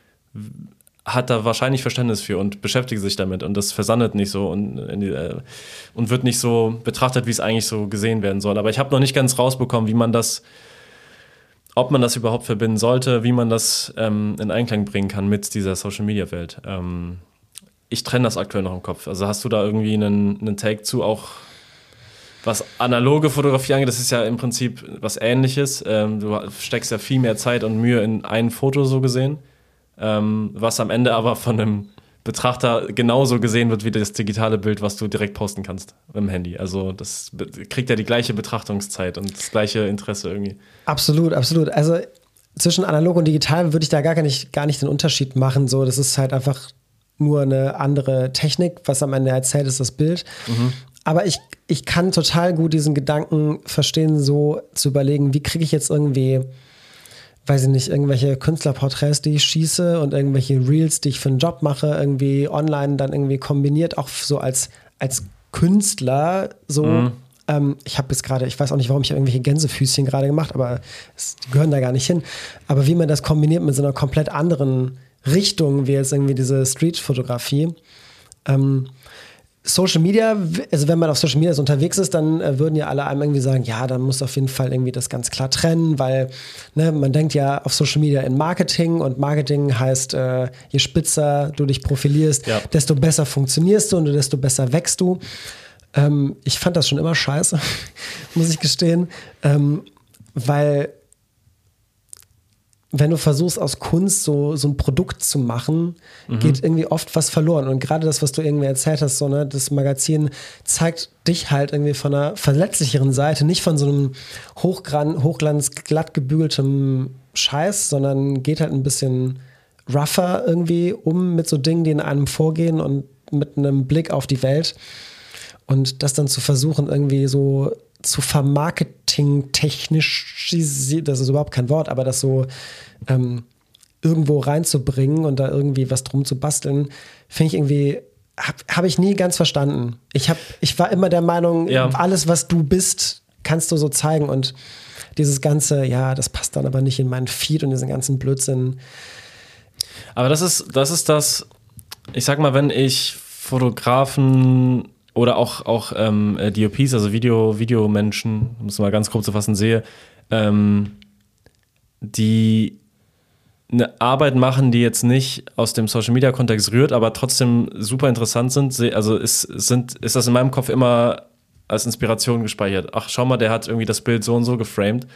A: hat da wahrscheinlich Verständnis für und beschäftigt sich damit und das versandet nicht so und, äh, und wird nicht so betrachtet, wie es eigentlich so gesehen werden soll. Aber ich habe noch nicht ganz rausbekommen, wie man das, ob man das überhaupt verbinden sollte, wie man das ähm, in Einklang bringen kann mit dieser Social Media Welt. Ähm, ich trenne das aktuell noch im Kopf. Also hast du da irgendwie einen, einen Take zu, auch was analoge Fotografie angeht, das ist ja im Prinzip was ähnliches. Ähm, du steckst ja viel mehr Zeit und Mühe in ein Foto so gesehen ähm, was am Ende aber von einem Betrachter genauso gesehen wird wie das digitale Bild, was du direkt posten kannst im Handy. Also das kriegt ja die gleiche Betrachtungszeit und das gleiche Interesse irgendwie.
B: Absolut, absolut. Also zwischen analog und digital würde ich da gar nicht, gar nicht den Unterschied machen. So, das ist halt einfach nur eine andere Technik. Was am Ende erzählt, ist das Bild. Mhm. aber ich, ich kann total gut diesen Gedanken verstehen, so zu überlegen, wie kriege ich jetzt irgendwie, weiß ich nicht, irgendwelche Künstlerporträts, die ich schieße und irgendwelche Reels, die ich für einen Job mache, irgendwie online dann irgendwie kombiniert, auch so als, als Künstler, so. Mhm. Ähm, ich habe jetzt gerade, ich weiß auch nicht, warum ich irgendwelche Gänsefüßchen gerade gemacht, aber es gehören da gar nicht hin. Aber wie man das kombiniert mit so einer komplett anderen Richtung, wie jetzt irgendwie diese Street-Fotografie. Ähm, Social Media, also wenn man auf Social Media unterwegs ist, dann äh, würden ja alle einem irgendwie sagen, ja, dann muss auf jeden Fall irgendwie das ganz klar trennen, weil ne, man denkt ja auf Social Media in Marketing und Marketing heißt, äh, je spitzer du dich profilierst, ja. desto besser funktionierst du und desto besser wächst du. Ähm, ich fand das schon immer scheiße, muss ich gestehen, ähm, weil wenn du versuchst, aus Kunst so, so ein Produkt zu machen, mhm. geht irgendwie oft was verloren. Und gerade das, was du irgendwie erzählt hast, so, ne, das Magazin zeigt dich halt irgendwie von einer verletzlicheren Seite, nicht von so einem Hochglan Hochglanz, glatt gebügeltem Scheiß, sondern geht halt ein bisschen rougher irgendwie um mit so Dingen, die in einem vorgehen und mit einem Blick auf die Welt. Und das dann zu versuchen, irgendwie so zu vermarketing-technisch, das ist überhaupt kein Wort, aber das so ähm, irgendwo reinzubringen und da irgendwie was drum zu basteln, finde ich irgendwie, habe hab ich nie ganz verstanden. Ich, hab, ich war immer der Meinung, ja. alles, was du bist, kannst du so zeigen und dieses ganze, ja, das passt dann aber nicht in meinen Feed und diesen ganzen Blödsinn.
A: Aber das ist, das ist das, ich sag mal, wenn ich Fotografen oder auch, auch ähm, äh, DOPs, also Video, Videomenschen, um es mal ganz grob zu fassen, sehe, ähm, die eine Arbeit machen, die jetzt nicht aus dem Social Media Kontext rührt, aber trotzdem super interessant sind. Also ist, sind, ist das in meinem Kopf immer als Inspiration gespeichert. Ach, schau mal, der hat irgendwie das Bild so und so geframed.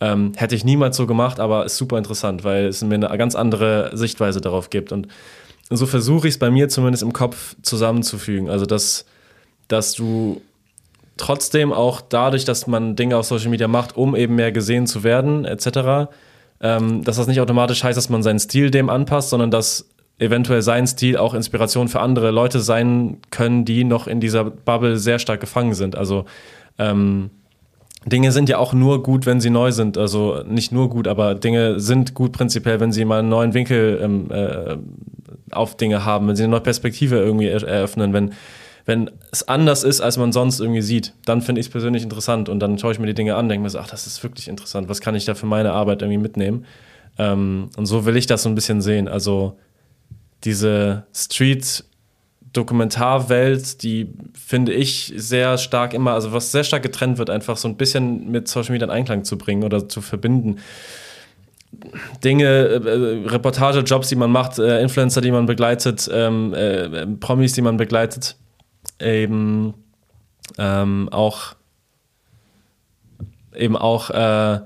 A: Ähm, hätte ich niemals so gemacht, aber ist super interessant, weil es mir eine ganz andere Sichtweise darauf gibt. Und so versuche ich es bei mir zumindest im Kopf zusammenzufügen. Also, dass dass du trotzdem auch dadurch, dass man Dinge auf Social Media macht, um eben mehr gesehen zu werden, etc., ähm, dass das nicht automatisch heißt, dass man seinen Stil dem anpasst, sondern dass eventuell sein Stil auch Inspiration für andere Leute sein können, die noch in dieser Bubble sehr stark gefangen sind. Also ähm, Dinge sind ja auch nur gut, wenn sie neu sind. Also nicht nur gut, aber Dinge sind gut prinzipiell, wenn sie mal einen neuen Winkel ähm, äh, auf Dinge haben, wenn sie eine neue Perspektive irgendwie eröffnen, wenn wenn es anders ist, als man sonst irgendwie sieht, dann finde ich es persönlich interessant und dann schaue ich mir die Dinge an, denke mir so, ach, das ist wirklich interessant, was kann ich da für meine Arbeit irgendwie mitnehmen? Ähm, und so will ich das so ein bisschen sehen. Also diese Street- Dokumentarwelt, die finde ich sehr stark immer, also was sehr stark getrennt wird, einfach so ein bisschen mit Social Media in Einklang zu bringen oder zu verbinden. Dinge, äh, Reportage, Jobs, die man macht, äh, Influencer, die man begleitet, ähm, äh, Promis, die man begleitet, eben ähm, auch eben auch äh,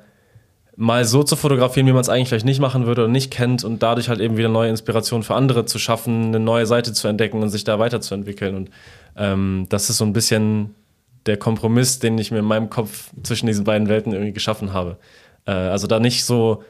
A: mal so zu fotografieren, wie man es eigentlich vielleicht nicht machen würde oder nicht kennt und dadurch halt eben wieder neue Inspirationen für andere zu schaffen, eine neue Seite zu entdecken und sich da weiterzuentwickeln. Und ähm, das ist so ein bisschen der Kompromiss, den ich mir in meinem Kopf zwischen diesen beiden Welten irgendwie geschaffen habe. Äh, also da nicht so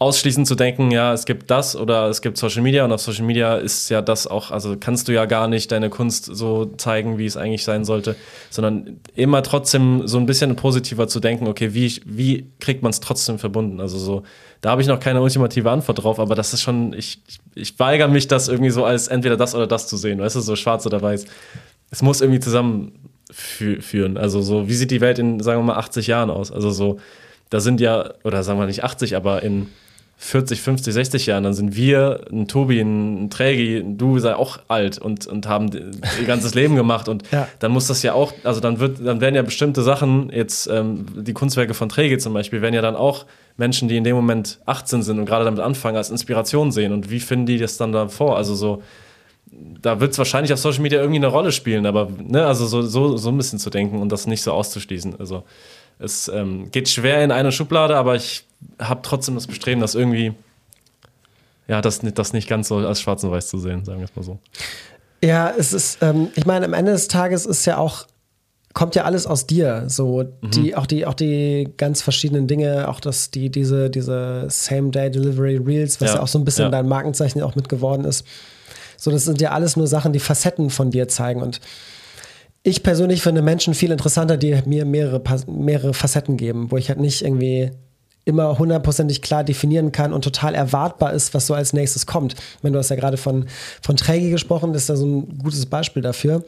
A: ausschließend zu denken, ja, es gibt das oder es gibt Social Media und auf Social Media ist ja das auch, also kannst du ja gar nicht deine Kunst so zeigen, wie es eigentlich sein sollte, sondern immer trotzdem so ein bisschen positiver zu denken, okay, wie, wie kriegt man es trotzdem verbunden? Also so, da habe ich noch keine ultimative Antwort drauf, aber das ist schon, ich, ich weigere mich, das irgendwie so als entweder das oder das zu sehen, weißt du, so schwarz oder weiß. Es muss irgendwie zusammenführen. Also so, wie sieht die Welt in, sagen wir mal, 80 Jahren aus? Also so, da sind ja, oder sagen wir nicht 80, aber in 40, 50, 60 Jahren, dann sind wir, ein Tobi, ein Trägi, du sei auch alt und, und haben ihr ganzes Leben gemacht und ja. dann muss das ja auch, also dann wird, dann werden ja bestimmte Sachen, jetzt ähm, die Kunstwerke von Trägi zum Beispiel, werden ja dann auch Menschen, die in dem Moment 18 sind und gerade damit anfangen, als Inspiration sehen und wie finden die das dann da vor? Also so, da wird es wahrscheinlich auf Social Media irgendwie eine Rolle spielen, aber ne, also so, so, so ein bisschen zu denken und das nicht so auszuschließen. Also es ähm, geht schwer in eine Schublade, aber ich habe trotzdem das Bestreben, das irgendwie, ja, das, das nicht ganz so als schwarz und weiß zu sehen, sagen wir es mal so.
B: Ja, es ist, ähm, ich meine, am Ende des Tages ist ja auch, kommt ja alles aus dir. So, mhm. die, auch die, auch die ganz verschiedenen Dinge, auch das, die, diese, diese Same-Day-Delivery Reels, was ja. ja. auch so ein bisschen ja. dein Markenzeichen auch mit geworden ist. So, das sind ja alles nur Sachen, die Facetten von dir zeigen. Und ich persönlich finde Menschen viel interessanter, die mir mehrere, mehrere Facetten geben, wo ich halt nicht irgendwie immer hundertprozentig klar definieren kann und total erwartbar ist, was so als nächstes kommt. Wenn du hast ja gerade von, von Träge gesprochen, das ist ja so ein gutes Beispiel dafür.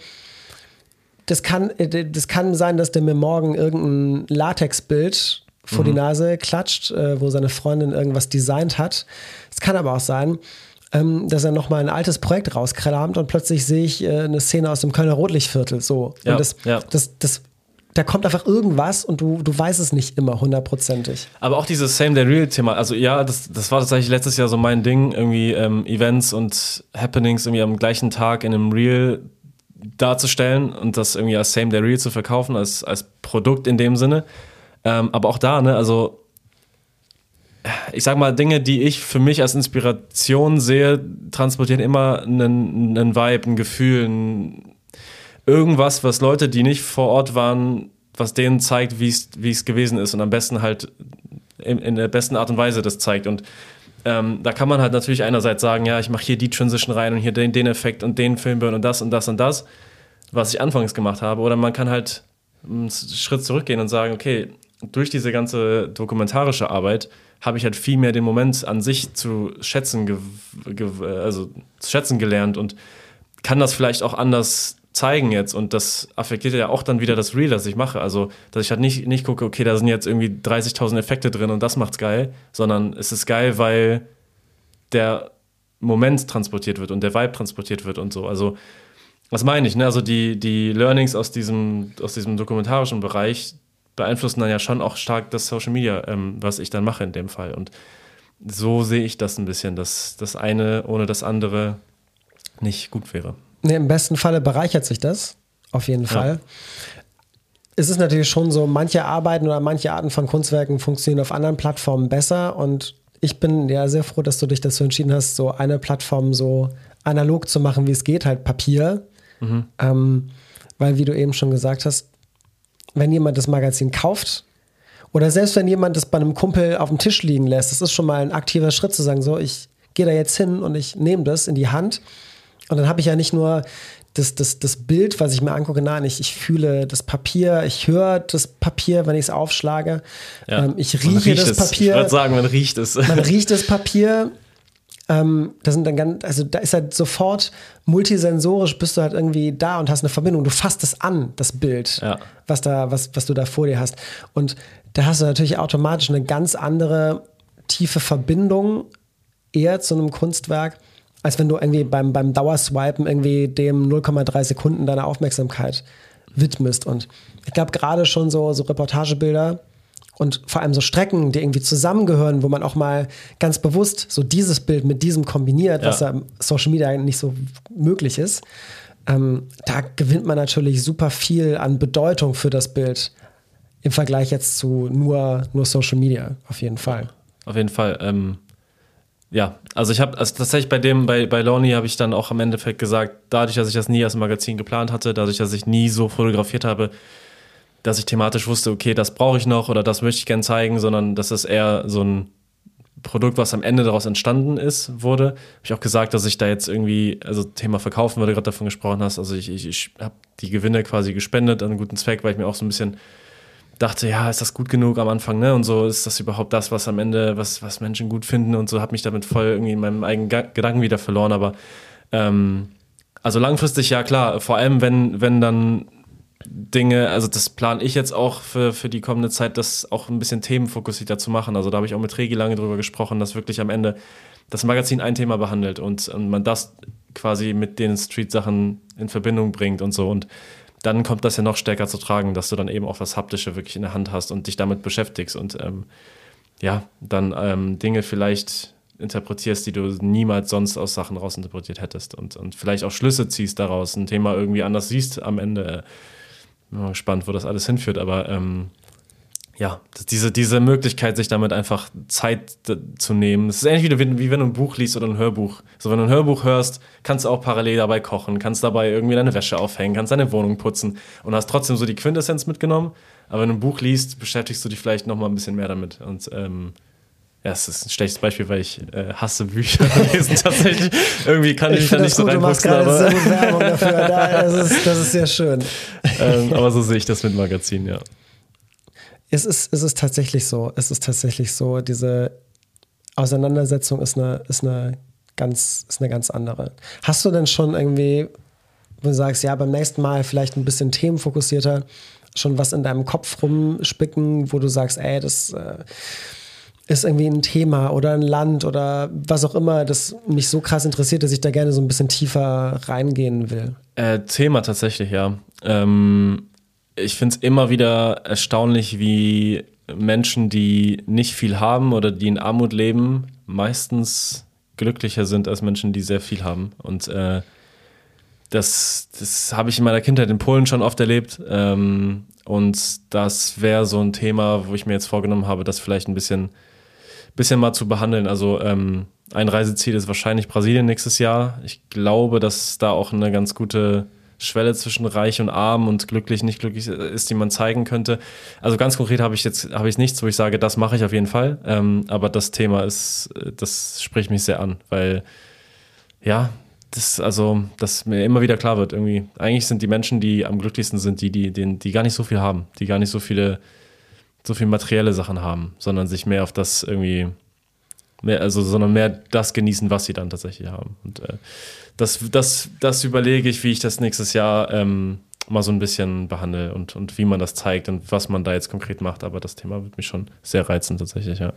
B: Das kann, äh, das kann sein, dass der mir morgen irgendein Latexbild vor mhm. die Nase klatscht, äh, wo seine Freundin irgendwas designt hat. Es kann aber auch sein, ähm, dass er nochmal ein altes Projekt rauskramt und plötzlich sehe ich äh, eine Szene aus dem Kölner Rotlichtviertel. So.
A: Ja,
B: und das,
A: ja.
B: das, das da kommt einfach irgendwas und du, du weißt es nicht immer hundertprozentig.
A: Aber auch dieses Same Day Real-Thema, also ja, das, das war tatsächlich letztes Jahr so mein Ding, irgendwie ähm, Events und Happenings irgendwie am gleichen Tag in einem Reel darzustellen und das irgendwie als Same Day Real zu verkaufen, als, als Produkt in dem Sinne. Ähm, aber auch da, ne, also ich sag mal, Dinge, die ich für mich als Inspiration sehe, transportieren immer einen, einen Vibe, ein Gefühl, ein, irgendwas, was Leute, die nicht vor Ort waren, was denen zeigt, wie es gewesen ist und am besten halt in, in, der besten Art und Weise das zeigt. Und ähm, da kann man halt natürlich einerseits sagen, ja, ich mache hier die Transition rein und hier den, den Effekt und den Filmburn und das und das und das, was ich anfangs gemacht habe. Oder man kann halt einen Schritt zurückgehen und sagen, okay, durch diese ganze dokumentarische Arbeit habe ich halt viel mehr den Moment an sich zu schätzen, also zu schätzen gelernt und kann das vielleicht auch anders zeigen jetzt und das affektiert ja auch dann wieder das Real, das ich mache. Also, dass ich halt nicht, nicht gucke, okay, da sind jetzt irgendwie 30.000 Effekte drin und das macht's geil, sondern es ist geil, weil der Moment transportiert wird und der Vibe transportiert wird und so. Also, was meine ich? Ne? Also, die, die Learnings aus diesem, aus diesem dokumentarischen Bereich beeinflussen dann ja schon auch stark das Social Media, ähm, was ich dann mache in dem Fall. Und so sehe ich das ein bisschen, dass das eine ohne das andere nicht gut wäre.
B: Nee, Im besten Falle bereichert sich das, auf jeden Fall. Ja. Es ist natürlich schon so, manche Arbeiten oder manche Arten von Kunstwerken funktionieren auf anderen Plattformen besser und ich bin ja sehr froh, dass du dich dazu entschieden hast, so eine Plattform so analog zu machen, wie es geht, halt Papier. Mhm. Ähm, weil, wie du eben schon gesagt hast, wenn jemand das Magazin kauft oder selbst wenn jemand das bei einem Kumpel auf dem Tisch liegen lässt, das ist schon mal ein aktiver Schritt zu sagen, so, ich gehe da jetzt hin und ich nehme das in die Hand und dann habe ich ja nicht nur das, das, das Bild, was ich mir angucke, nein, ich, ich fühle das Papier, ich höre das Papier, wenn ich es aufschlage. Ja. Ähm, ich rieche das
A: es.
B: Papier.
A: Ich würde sagen, man riecht es.
B: Man riecht das Papier. Ähm, da sind dann ganz, also da ist halt sofort multisensorisch bist du halt irgendwie da und hast eine Verbindung. Du fasst es an, das Bild,
A: ja.
B: was da, was, was du da vor dir hast. Und da hast du natürlich automatisch eine ganz andere tiefe Verbindung eher zu einem Kunstwerk als wenn du irgendwie beim, beim Dauerswipen irgendwie dem 0,3 Sekunden deiner Aufmerksamkeit widmest. Und ich glaube, gerade schon so, so Reportagebilder und vor allem so Strecken, die irgendwie zusammengehören, wo man auch mal ganz bewusst so dieses Bild mit diesem kombiniert, ja. was ja im Social Media nicht so möglich ist, ähm, da gewinnt man natürlich super viel an Bedeutung für das Bild im Vergleich jetzt zu nur, nur Social Media, auf jeden Fall.
A: Auf jeden Fall. Ähm, ja, also ich habe also tatsächlich bei dem, bei, bei Lonely habe ich dann auch am Endeffekt gesagt, dadurch, dass ich das nie als Magazin geplant hatte, dadurch, dass ich nie so fotografiert habe, dass ich thematisch wusste, okay, das brauche ich noch oder das möchte ich gern zeigen, sondern das ist eher so ein Produkt, was am Ende daraus entstanden ist, wurde. Habe ich auch gesagt, dass ich da jetzt irgendwie, also Thema Verkaufen, weil du gerade davon gesprochen hast, also ich, ich, ich habe die Gewinne quasi gespendet an einen guten Zweck, weil ich mir auch so ein bisschen dachte, ja, ist das gut genug am Anfang, ne? Und so ist das überhaupt das, was am Ende, was, was Menschen gut finden und so, habe mich damit voll irgendwie in meinem eigenen Gedanken wieder verloren. Aber ähm, also langfristig ja klar, vor allem wenn, wenn dann Dinge, also das plane ich jetzt auch für, für die kommende Zeit, das auch ein bisschen themenfokussierter zu machen. Also da habe ich auch mit Regi lange drüber gesprochen, dass wirklich am Ende das Magazin ein Thema behandelt und, und man das quasi mit den Street-Sachen in Verbindung bringt und so. Und dann kommt das ja noch stärker zu tragen, dass du dann eben auch das Haptische wirklich in der Hand hast und dich damit beschäftigst und ähm, ja, dann ähm, Dinge vielleicht interpretierst, die du niemals sonst aus Sachen rausinterpretiert hättest und, und vielleicht auch Schlüsse ziehst daraus, ein Thema irgendwie anders siehst am Ende. Bin mal gespannt, wo das alles hinführt, aber ähm, ja, diese, diese Möglichkeit, sich damit einfach Zeit zu nehmen. Es ist ähnlich wie, wie wenn du ein Buch liest oder ein Hörbuch. So, wenn du ein Hörbuch hörst, kannst du auch parallel dabei kochen, kannst dabei irgendwie deine Wäsche aufhängen, kannst deine Wohnung putzen und hast trotzdem so die Quintessenz mitgenommen. Aber wenn du ein Buch liest, beschäftigst du dich vielleicht noch mal ein bisschen mehr damit. Und ähm, ja, es ist ein schlechtes Beispiel, weil ich äh, hasse Bücher lesen tatsächlich. Irgendwie kann ich,
B: Ich
A: mich da nicht so
B: gut, du machst
A: reinfuchsen,
B: gerade
A: aber,
B: so Werbung dafür. Da, das, ist, das ist sehr schön.
A: ähm, aber so sehe ich das mit Magazin, ja.
B: Es ist, es ist tatsächlich so. Es ist tatsächlich so. Diese Auseinandersetzung ist eine, ist eine, ganz, ist eine ganz andere. Hast du denn schon irgendwie, wo du sagst, ja, beim nächsten Mal vielleicht ein bisschen themenfokussierter, schon was in deinem Kopf rumspicken, wo du sagst, ey, das äh, ist irgendwie ein Thema oder ein Land oder was auch immer, das mich so krass interessiert, dass ich da gerne so ein bisschen tiefer reingehen will?
A: Äh, Thema tatsächlich, ja. Ähm, ich finde es immer wieder erstaunlich, wie Menschen, die nicht viel haben oder die in Armut leben, meistens glücklicher sind als Menschen, die sehr viel haben. Und äh, das, das habe ich in meiner Kindheit in Polen schon oft erlebt. Ähm, und das wäre so ein Thema, wo ich mir jetzt vorgenommen habe, das vielleicht ein bisschen, bisschen mal zu behandeln. Also ähm, ein Reiseziel ist wahrscheinlich Brasilien nächstes Jahr. Ich glaube, dass da auch eine ganz gute Schwelle zwischen reich und arm und glücklich, nicht glücklich ist, die man zeigen könnte. Also ganz konkret habe ich jetzt habe ich nichts, wo ich sage, das mache ich auf jeden Fall. Ähm, aber das Thema ist, das spricht mich sehr an, weil ja, das also, dass mir immer wieder klar wird, irgendwie, eigentlich sind die Menschen, die am glücklichsten sind, die, die, die, die gar nicht so viel haben, die gar nicht so viele, so viel materielle Sachen haben, sondern sich mehr auf das irgendwie, mehr, also, sondern mehr das genießen, was sie dann tatsächlich haben. Und äh, das, das, das überlege ich, wie ich das nächstes Jahr ähm, mal so ein bisschen behandle und, und wie man das zeigt und was man da jetzt konkret macht. Aber das Thema wird mich schon sehr reizen, tatsächlich, ja.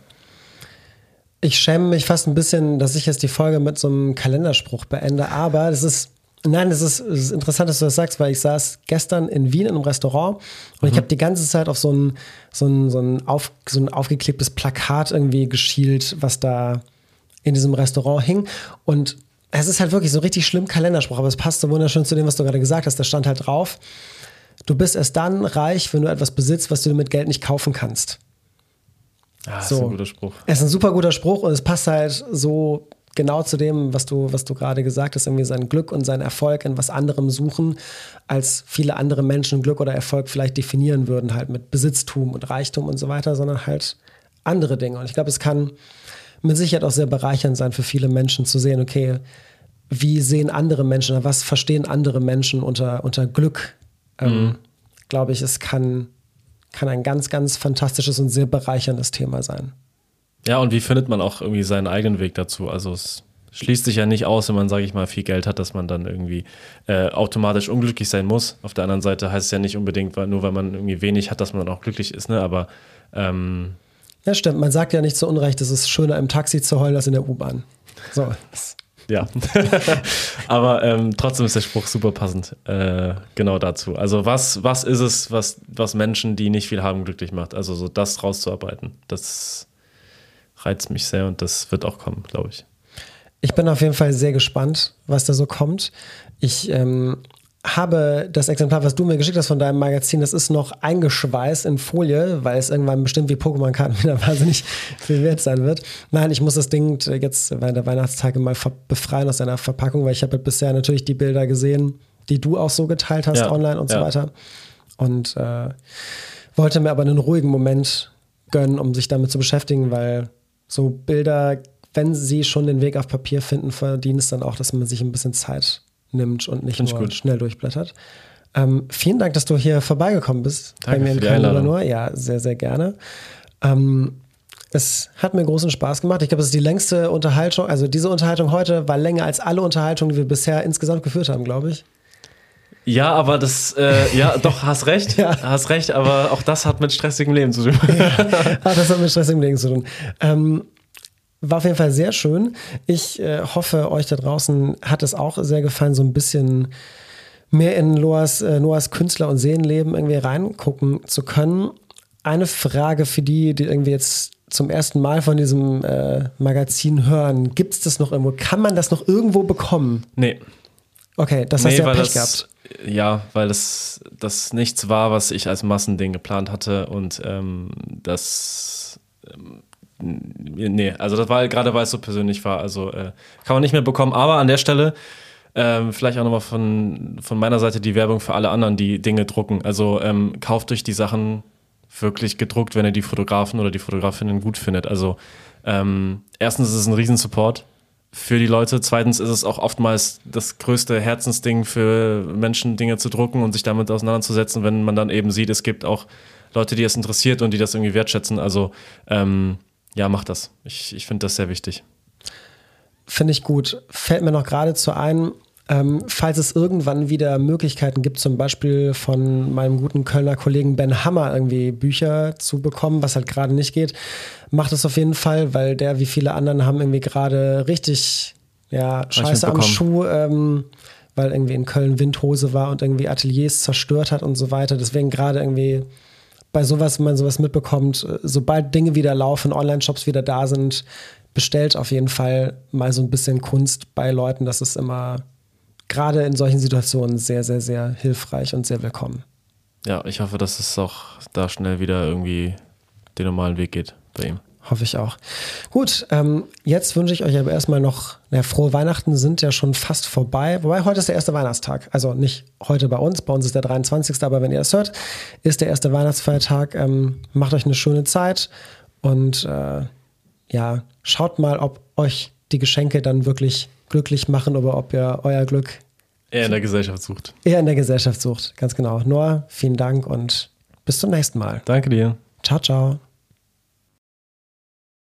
B: Ich schäme mich fast ein bisschen, dass ich jetzt die Folge mit so einem Kalenderspruch beende, aber das ist, nein, das ist, es ist interessant, dass du das sagst, weil ich saß gestern in Wien in einem Restaurant und ich habe die ganze Zeit auf so ein, so ein, so ein, auf, so ein aufgeklebtes Plakat irgendwie geschielt, was da in diesem Restaurant hing und es ist halt wirklich so richtig schlimm Kalenderspruch, aber es passt so wunderschön zu dem, was du gerade gesagt hast. Da stand halt drauf, du bist erst dann reich, wenn du etwas besitzt, was du mit Geld nicht kaufen kannst.
A: Das
B: So.
A: ist ein guter Spruch.
B: Es ist ein super guter Spruch und es passt halt so genau zu dem, was du, was du gerade gesagt hast, irgendwie sein Glück und sein Erfolg in was anderem suchen, als viele andere Menschen Glück oder Erfolg vielleicht definieren würden, halt mit Besitztum und Reichtum und so weiter, sondern halt andere Dinge. Und ich glaube, es kann mit Sicherheit auch sehr bereichernd sein für viele Menschen zu sehen, okay, wie sehen andere Menschen, oder was verstehen andere Menschen unter, unter Glück? Ähm, glaube ich, es kann, kann ein ganz, ganz fantastisches und sehr bereicherndes Thema sein.
A: Ja, und wie findet man auch irgendwie seinen eigenen Weg dazu? Also es schließt sich ja nicht aus, wenn man, sage ich mal, viel Geld hat, dass man dann irgendwie äh, automatisch unglücklich sein muss. Auf der anderen Seite heißt es ja nicht unbedingt, weil, nur weil man irgendwie wenig hat, dass man dann auch glücklich ist, ne? Aber ähm,
B: Ja, stimmt. Man sagt ja nicht zu Unrecht, es ist schöner im Taxi zu heulen als in der U-Bahn. So.
A: ja. Aber ähm, trotzdem ist der Spruch super passend. Äh, genau dazu. Also was, was ist es, was, was Menschen, die nicht viel haben, glücklich macht? Also so das rauszuarbeiten. Das reizt mich sehr und das wird auch kommen, glaube ich.
B: Ich bin auf jeden Fall sehr gespannt, was da so kommt. Ich ähm, habe das Exemplar, was du mir geschickt hast von deinem Magazin, das ist noch eingeschweißt in Folie, weil es irgendwann bestimmt wie Pokémon-Karten wieder wahnsinnig viel wert sein wird. Nein, ich muss das Ding jetzt während der Weihnachtstage mal befreien aus seiner Verpackung, weil ich habe bisher natürlich die Bilder gesehen, die du auch so geteilt hast
A: Ja,
B: online und so
A: ja.
B: weiter. Und äh, wollte mir aber einen ruhigen Moment gönnen, um sich damit zu beschäftigen, weil so Bilder, wenn sie schon den Weg auf Papier finden, verdienen es dann auch, dass man sich ein bisschen Zeit nimmt und nicht nur
A: gut.
B: schnell durchblättert. Ähm, vielen Dank, dass du hier vorbeigekommen bist
A: Danke
B: bei mir in
A: die
B: Köln
A: Einladung.
B: nur. Ja, sehr, sehr gerne. Ähm, es hat mir großen Spaß gemacht. Ich glaube, es ist die längste Unterhaltung. Also diese Unterhaltung heute war länger als alle Unterhaltungen, die wir bisher insgesamt geführt haben, glaube ich.
A: Ja, aber das, äh, ja, doch, hast recht.
B: Ja.
A: Hast recht, aber auch das hat mit stressigem Leben zu tun.
B: Ah, das hat mit stressigem Leben zu tun. Ähm, war auf jeden Fall sehr schön. Ich äh, hoffe, euch da draußen hat es auch sehr gefallen, so ein bisschen mehr in Noahs, äh, Noahs Künstler- und Seelenleben irgendwie reingucken zu können. Eine Frage für die, die irgendwie jetzt zum ersten Mal von diesem äh, Magazin hören. Gibt es das noch irgendwo? Kann man das noch irgendwo bekommen?
A: Nee.
B: Okay, das hast
A: nee,
B: du ja Pech
A: das,
B: gehabt.
A: Ja, weil das, das nichts war, was ich als Massending geplant hatte und ähm, das. Ähm, nee, also das war gerade, weil es so persönlich war. Also äh, kann man nicht mehr bekommen. Aber an der Stelle ähm, vielleicht auch nochmal von, von meiner Seite die Werbung für alle anderen, die Dinge drucken. Also ähm, kauft euch die Sachen wirklich gedruckt, wenn ihr die Fotografen oder die Fotografinnen gut findet. Also ähm, erstens ist es ein Riesensupport für die Leute. Zweitens ist es auch oftmals das größte Herzensding für Menschen, Dinge zu drucken und sich damit auseinanderzusetzen, wenn man dann eben sieht, es gibt auch Leute, die es interessiert und die das irgendwie wertschätzen. Also ähm, ja, macht das. Ich, ich finde das sehr wichtig.
B: Finde ich gut. Fällt mir noch geradezu ein, ähm, falls es irgendwann wieder Möglichkeiten gibt, zum Beispiel von meinem guten Kölner Kollegen Ben Hammer irgendwie Bücher zu bekommen, was halt gerade nicht geht, macht es auf jeden Fall, weil der wie viele anderen haben irgendwie gerade richtig ja, Scheiße am Schuh, ähm, weil irgendwie in Köln Windhose war und irgendwie Ateliers zerstört hat und so weiter. Deswegen gerade irgendwie bei sowas, wenn man sowas mitbekommt, sobald Dinge wieder laufen, Online-Shops wieder da sind, bestellt auf jeden Fall mal so ein bisschen Kunst bei Leuten. Das ist immer gerade in solchen Situationen sehr, sehr, sehr hilfreich und sehr willkommen.
A: Ja, ich hoffe, dass es auch da schnell wieder irgendwie den normalen Weg geht bei ihm.
B: Hoffe ich auch. Gut, ähm, jetzt wünsche ich euch aber erstmal noch, na, frohe Weihnachten sind ja schon fast vorbei. Wobei heute ist der erste Weihnachtstag. Also nicht heute bei uns, bei uns ist der 23. Aber wenn ihr das hört, ist der erste Weihnachtsfeiertag. Ähm, macht euch eine schöne Zeit und äh, ja, schaut mal, ob euch die Geschenke dann wirklich glücklich machen oder ob ihr euer Glück
A: eher in der Gesellschaft sucht.
B: Eher in der Gesellschaft sucht, ganz genau. Noah, vielen Dank und bis zum nächsten Mal.
A: Danke dir.
B: Ciao, ciao.